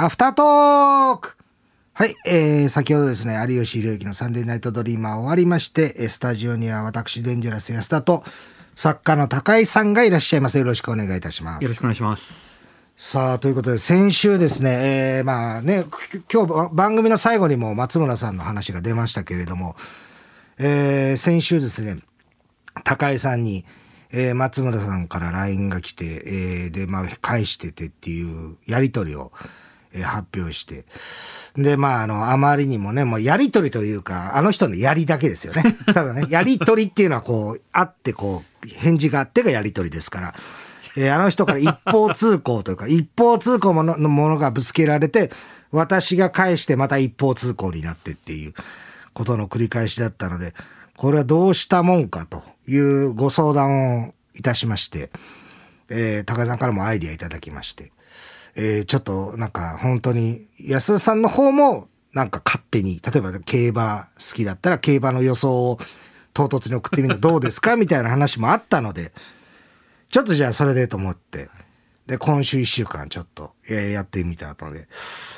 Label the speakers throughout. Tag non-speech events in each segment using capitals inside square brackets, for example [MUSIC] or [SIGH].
Speaker 1: アフタートークはい、えー、先ほどですね、有吉弘行のサンデーナイトドリーマー終わりまして、えースタジオには私、デンジャラス安田と、作家の高井さんがいらっしゃいます。よろしくお願いいたします。
Speaker 2: よろしくお願いします。
Speaker 1: さあということで先週ですね、えーまあねき今日ば番組の最後にも松村さんの話が出ましたけれども、えー先週ですね高井さんに、えー松村さんから LINE が来て、えーでまあ返しててっていうやり取りを、えー発表して。でまああのあまりにもねもうやり取りというかあの人のやりだけですよね。[LAUGHS] ただねやり取りっていうのはこうあってこう返事があってがやり取りですから。えーあの人から一方通行というか、[LAUGHS] 一方通行もののものがぶつけられて、私が返してまた一方通行になってっていうことの繰り返しだったので、これはどうしたもんかというご相談をいたしまして、えー高井さんからもアイディアいただきまして、えーちょっとなんか本当に安田さんの方もなんか勝手に、例えば競馬好きだったら競馬の予想を唐突に送ってみるのどうですか？[LAUGHS] みたいな話もあったので、ちょっとじゃあそれでと思って、で、今週1週間ちょっと、えやってみたので、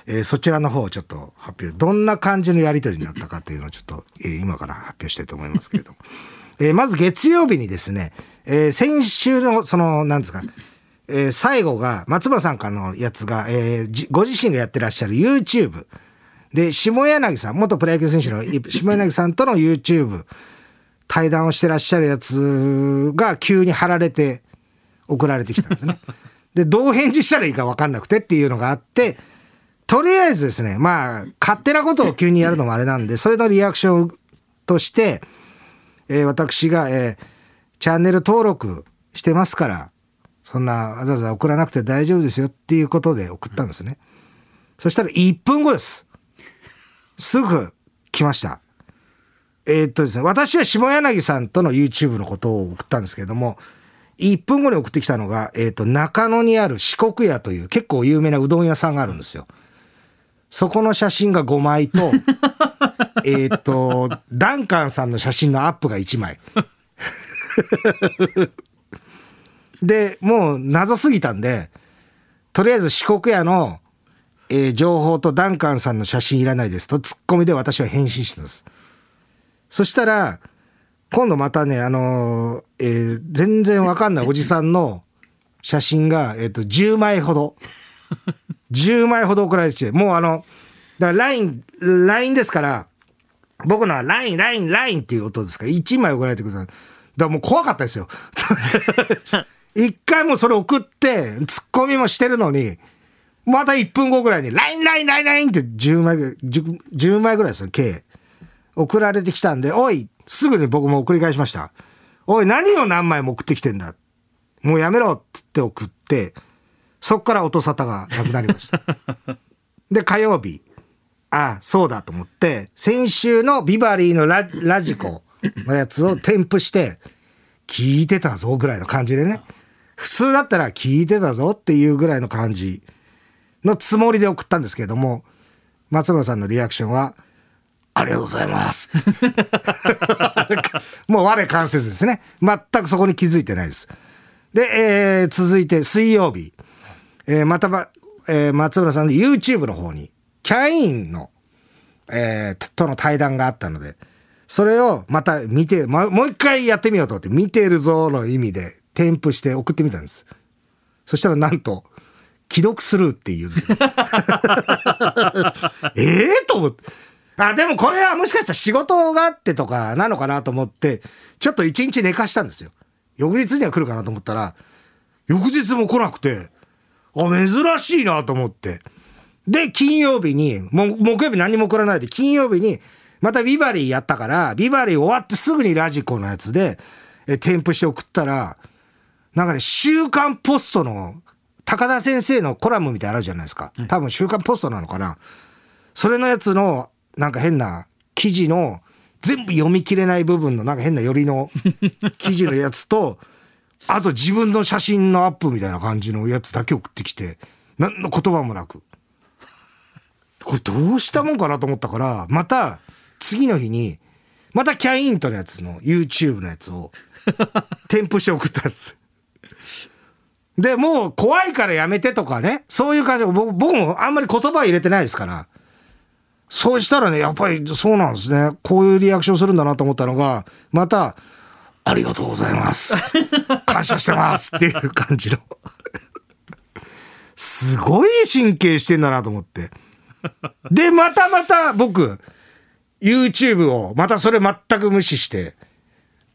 Speaker 1: えーそちらの方をちょっと発表、どんな感じのやり取りになったかっていうのをちょっと、えー今から発表したいと思いますけれども。[LAUGHS] えまず月曜日にですね、え先週のその、なんですか、えー最後が、松村さんからのやつが、えーじご自身がやってらっしゃる YouTube。で、下柳さん、元プロ野球選手の [LAUGHS] 下柳さんとの YouTube、対談をしてらっしゃるやつが急に貼られて送られてきたんですね。[LAUGHS] で、どう返事したらいいか分かんなくてっていうのがあって、とりあえずですね、まあ、勝手なことを急にやるのもあれなんで、それのリアクションとして、えー私が、えーチャンネル登録してますから、そんなわざわざ送らなくて大丈夫ですよっていうことで送ったんですね。そしたら1分後です。すぐ来ました。えーっとですね、私は下柳さんとの YouTube のことを送ったんですけれども、1分後に送ってきたのが、えーっと、中野にある四国屋という結構有名なうどん屋さんがあるんですよ。そこの写真が5枚と、[LAUGHS] えーっと、ダンカンさんの写真のアップが1枚。で、もう謎すぎたんで、とりあえず四国屋の、えー情報とダンカンさんの写真いらないですと、ツッコミで私は返信したんです。そしたら、今度またね、あのーえー全然わかんないおじさんの写真が、えっ、と、10枚ほど、10枚ほど送られてきて、もうあの、だから LINE、LINE ですから、僕のは LINE、LINE、LINE っていう音ですから、1枚送られてくる。だからもう怖かったですよ。一回もそれ送って、ツッコミもしてるのに、また1分後ぐらいに、LINE、LINE、LINE、LINE って10枚ぐらい、10, 10枚ぐらいですよ、計。送られてきたんで、おい、すぐに僕も送り返しました。おい、何を何枚も送ってきてんだ。もうやめろっつって送って、そっから音沙汰がなくなりました。[LAUGHS] で、火曜日。あそうだと思って、先週のビバリーのララジコのやつを添付して、聞いてたぞぐらいの感じでね。普通だったら聞いてたぞっていうぐらいの感じのつもりで送ったんですけれども、松村さんのリアクションは、ありがとうございます。[LAUGHS] もう我関せずですね。全くそこに気づいてないです。で、えー続いて水曜日。えーまたま、えー松村さんの YouTube の方に、キャインの、えーとの対談があったので、それをまた見て、ま、もう一回やってみようと思って、見てるぞの意味で添付して送ってみたんです。そしたらなんと、既読スルーっていう。[LAUGHS] ええと思って。あ、でもこれはもしかしたら仕事があってとかなのかなと思って、ちょっと一日寝かしたんですよ。翌日には来るかなと思ったら、翌日も来なくて、あ、珍しいなと思って。で、金曜日に、も木曜日何も来らないで、金曜日に、またビバリーやったから、ビバリー終わってすぐにラジコのやつで、え、添付して送ったら、なんかね、週刊ポストの、高田先生のコラムみたいなのあるじゃないですか。多分週刊ポストなのかな。それのやつの、なんか変な記事の、全部読み切れない部分の、なんか変な寄りの [LAUGHS] 記事のやつと、あと自分の写真のアップみたいな感じのやつだけ送ってきて、何の言葉もなく。これどうしたもんかなと思ったから、また次の日に、またキャイントのやつの YouTube のやつを [LAUGHS] 添付して送ったんです。[LAUGHS] で、もう怖いからやめてとかね、そういう感じ僕僕もあんまり言葉入れてないですから。そうしたらね、やっぱりそうなんですね。こういうリアクションするんだなと思ったのが、また、ありがとうございます。[LAUGHS] 感謝してますっていう感じの。すごい神経してんだなと思って。で、またまた僕、YouTube をまたそれ全く無視して、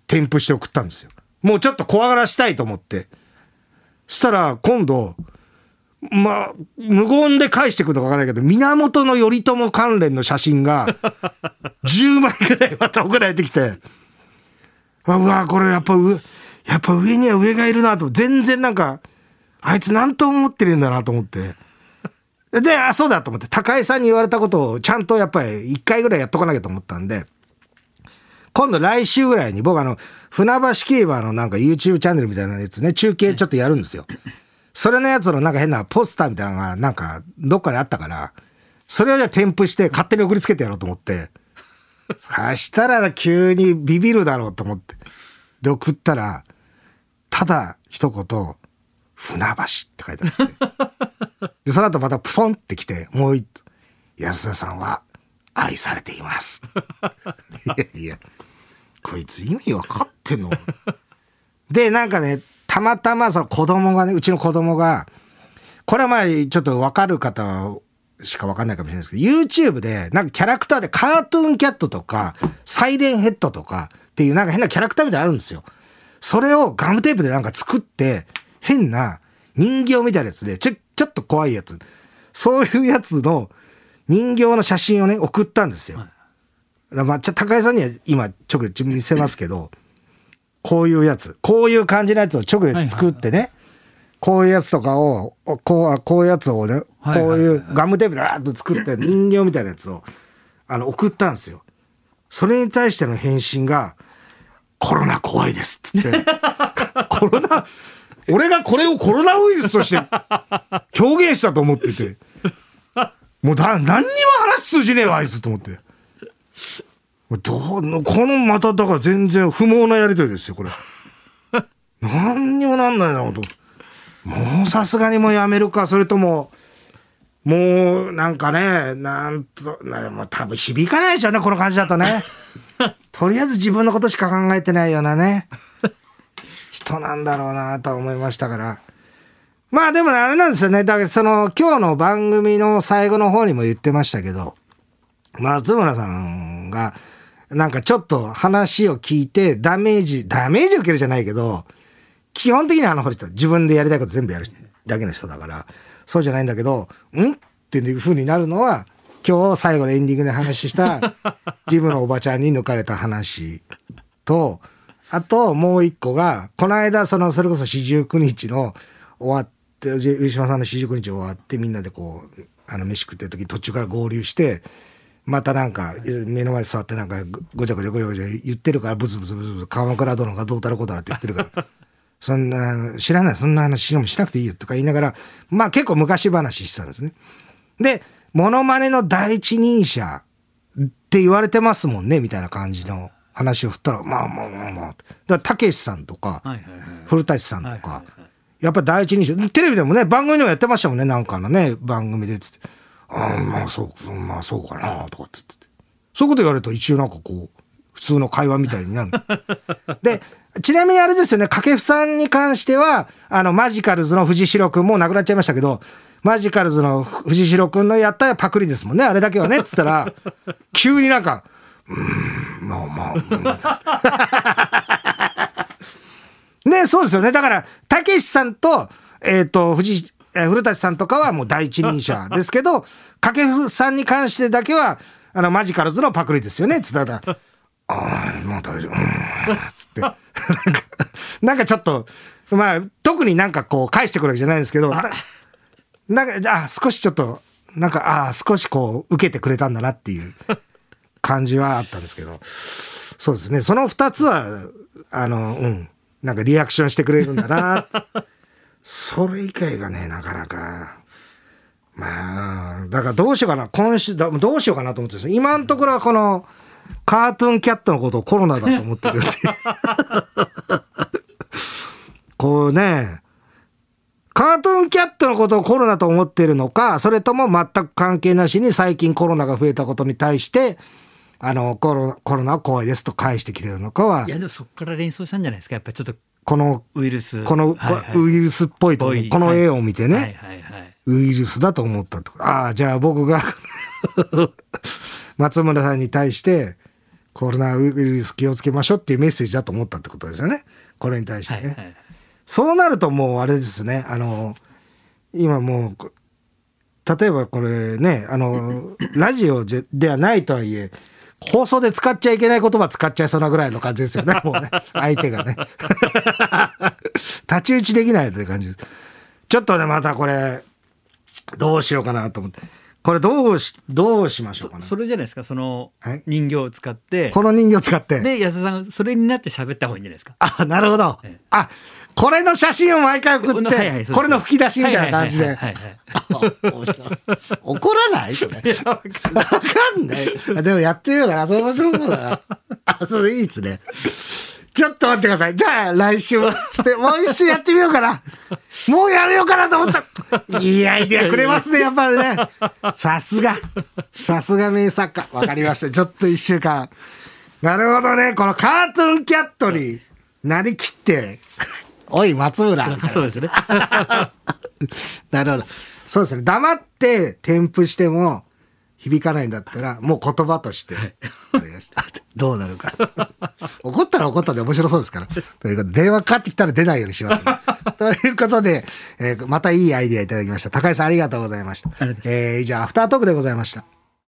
Speaker 1: 添付して送ったんですよ。もうちょっと怖がらしたいと思って。そしたら今度、まあ、無言で返してくるのかわからないけど、源頼朝関連の写真が [LAUGHS] 10枚ぐらいまた送られてきて、うわ、これやっぱ上、やっぱ上には上がいるなと、全然なんか、あいつ何と思ってるんだなと思って。で、あ、そうだと思って、高井さんに言われたことをちゃんとやっぱり一回ぐらいやっとかなきゃと思ったんで、今度来週ぐらいに僕あの、船橋競馬のなんか YouTube チャンネルみたいなやつね、中継ちょっとやるんですよ。それのやつのなんか変なポスターみたいなのがなんかどっかにあったから、それをじゃあ添付して勝手に送りつけてやろうと思って、そしたら急にビビるだろうと思って。で、送ったら、ただ一言、船橋って書いてあって。で、その後またポンってきて、もう一、安田さんは愛されています。いやいや、こいつ意味わかってんの？[LAUGHS] で、なんかね、たまたまその子供がね、うちの子供が、これはまあちょっとわかる方しかわかんないかもしれないですけど、YouTube でなんかキャラクターでカートゥーンキャットとか、サイレンヘッドとかっていうなんか変なキャラクターみたいなのあるんですよ。それをガムテープでなんか作って、変な人形みたいなやつで、ちょ、ちょっと怖いやつ。そういうやつの人形の写真をね、送ったんですよ。まあ、ちょ高井さんには今、ちょく見せますけど、こういうやつ、こういう感じのやつを直で作ってね、こういうやつとかを、おこう、こういうやつをね、こう
Speaker 2: い
Speaker 1: うガムテープでわーっと作って [LAUGHS] 人形みたいなやつを、あの、送ったんですよ。それに対しての返信が、コロナ怖いですっつって、[LAUGHS] コロナ、俺がこれをコロナウイルスとして表現したと思ってて、もうだ、何にも話通じねえわ、あいつと思って。どうこのまただから全然不毛なやりとりですよこれ。[LAUGHS] 何にもなんないなと。もうさすがにもうやめるかそれとももうなんかねなんとなもう多分響かないでしょうねこの感じだとね。[LAUGHS] とりあえず自分のことしか考えてないようなね。人なんだろうなとは思いましたから。まあでもあれなんですよね。だからその今日の番組の最後の方にも言ってましたけど松村さんがなんかちょっと話を聞いてダメージ、ダメージ受けるじゃないけど、基本的にはあの人自分でやりたいこと全部やるだけの人だから、そうじゃないんだけど、んっていう風になるのは、今日最後のエンディングで話した、ジムのおばちゃんに抜かれた話と、あともう一個が、この間、その、それこそ四十九日の終わって、上島さんの四十九日終わって、みんなでこう、あの、飯食ってる時に途中から合流して、またなんか、目の前に座ってなんか、ごちゃごちゃごちゃごちゃ言ってるから、ブツブツブツブツ、鎌倉殿がどうたらこうたらって言ってるから、[LAUGHS] そんな、知らない、そんな話もしなくていいよとか言いながら、まあ結構昔話してたんですね。で、モノマネの第一人者って言われてますもんね、みたいな感じの話を振ったら、まあまあまあまあ。だから、たけしさんとか。古舘さんとかやっぱ第一人者、テレビでもね、番組でもやってましたもんね、なんかのね、番組でつって。ああ、まあそう、まあそうかな、とかって言ってて。そういうこと言われると一応なんかこう、普通の会話みたいになる。[LAUGHS] で、ちなみにあれですよね、掛布さんに関しては、あの、マジカルズの藤代くんもう亡くなっちゃいましたけど、マジカルズの藤代くんのやったらパクリですもんね、あれだけはね、っつったら、[LAUGHS] 急になんか、うーん、まあまあ、うん [LAUGHS] ね、そうですよね。だから、たけしさんと、えっ、と、藤、えー古舘さんとかはもう第一人者ですけど、[LAUGHS] 掛布さんに関してだけは、あの、マジカルズのパクリですよね、つったら、ああ、もう大丈夫、うん、つって。[LAUGHS] なんか、ちょっと、まあ、特になんかこう、返してくるわけじゃないんですけど、ななんか、あ少しちょっと、なんか、ああ、少しこう、受けてくれたんだなっていう。感じはあったんですけど、そうですね、その二つは、あの、うん、なんかリアクションしてくれるんだな。それ以外がね、なかなか。まあ、だからどうしようかな。今週、どうしようかなと思ってですね。今のところはこの、カートゥーンキャットのことをコロナだと思ってるって。[LAUGHS] こうね、カートゥーンキャットのことをコロナと思ってるのか、それとも全く関係なしに最近コロナが増えたことに対して、あの、コロナ、コロナは怖いですと返してきてるのかはい
Speaker 2: や、でもそこから連想したんじゃないですか。やっぱちょっと
Speaker 1: この、
Speaker 2: ウイルス。
Speaker 1: この、
Speaker 2: はいはい
Speaker 1: こウイルスっぽいとこの絵を見てね、
Speaker 2: はいはいはい。
Speaker 1: ウイルスだと思ったと。ああ、じゃあ僕が [LAUGHS] 松村さんに対して、コロナウイルス気をつけましょうっていうメッセージだと思ったってことですよね。これに対してね。
Speaker 2: はいはい。
Speaker 1: そうなるともうあれですね、あの、今もうこ、例えばこれね、あの、ラジオでではないとはいえ、放送で使っちゃいけない言葉使っちゃいそうなぐらいの感じですよね、もうね。相手がね。太刀打ちできないという感じです。ちょっとね、またこれ、どうしようかなと思って。これどうし、どうしましょうかね？
Speaker 2: それじゃないですか？その
Speaker 1: はい
Speaker 2: 人形を使って。
Speaker 1: この人形使って。
Speaker 2: で、安田さんがそれになって喋った方がいいんじゃないですか？
Speaker 1: あ、なるほど
Speaker 2: ええ。
Speaker 1: あ、これの写真を毎回送って、
Speaker 2: はいはいそうです
Speaker 1: これの吹き出しみたいな感じで。
Speaker 2: はいはいはいはい
Speaker 1: 面白い [LAUGHS] 怒らない？それ。わかんない。あでもやってみようかな。それ面白そうだな。あ、それいいっすね。ちょっと待ってください。じゃあ来週も、ちょっと [LAUGHS] もう一周やってみようかな。もうやめようかなと思った。いいアイデアくれますね、やっぱりね。さすが。さすが名作家。わかりました。ちょっと一週間。なるほどね。このカートゥーンキャットになりきって、おい、松村。
Speaker 2: そうですね。[LAUGHS]
Speaker 1: なるほど。そうですね。黙って添付しても響かないんだったら、もう言葉として、[LAUGHS] どうなるか。[LAUGHS] 怒ったら怒ったで面白そうですから。ということで、電話かかってきたら出ないようにします、ね。[LAUGHS] ということで、えーまたいいアイデアいただきました。高井さんありがとうございました。えー以上、アフタートークでございました。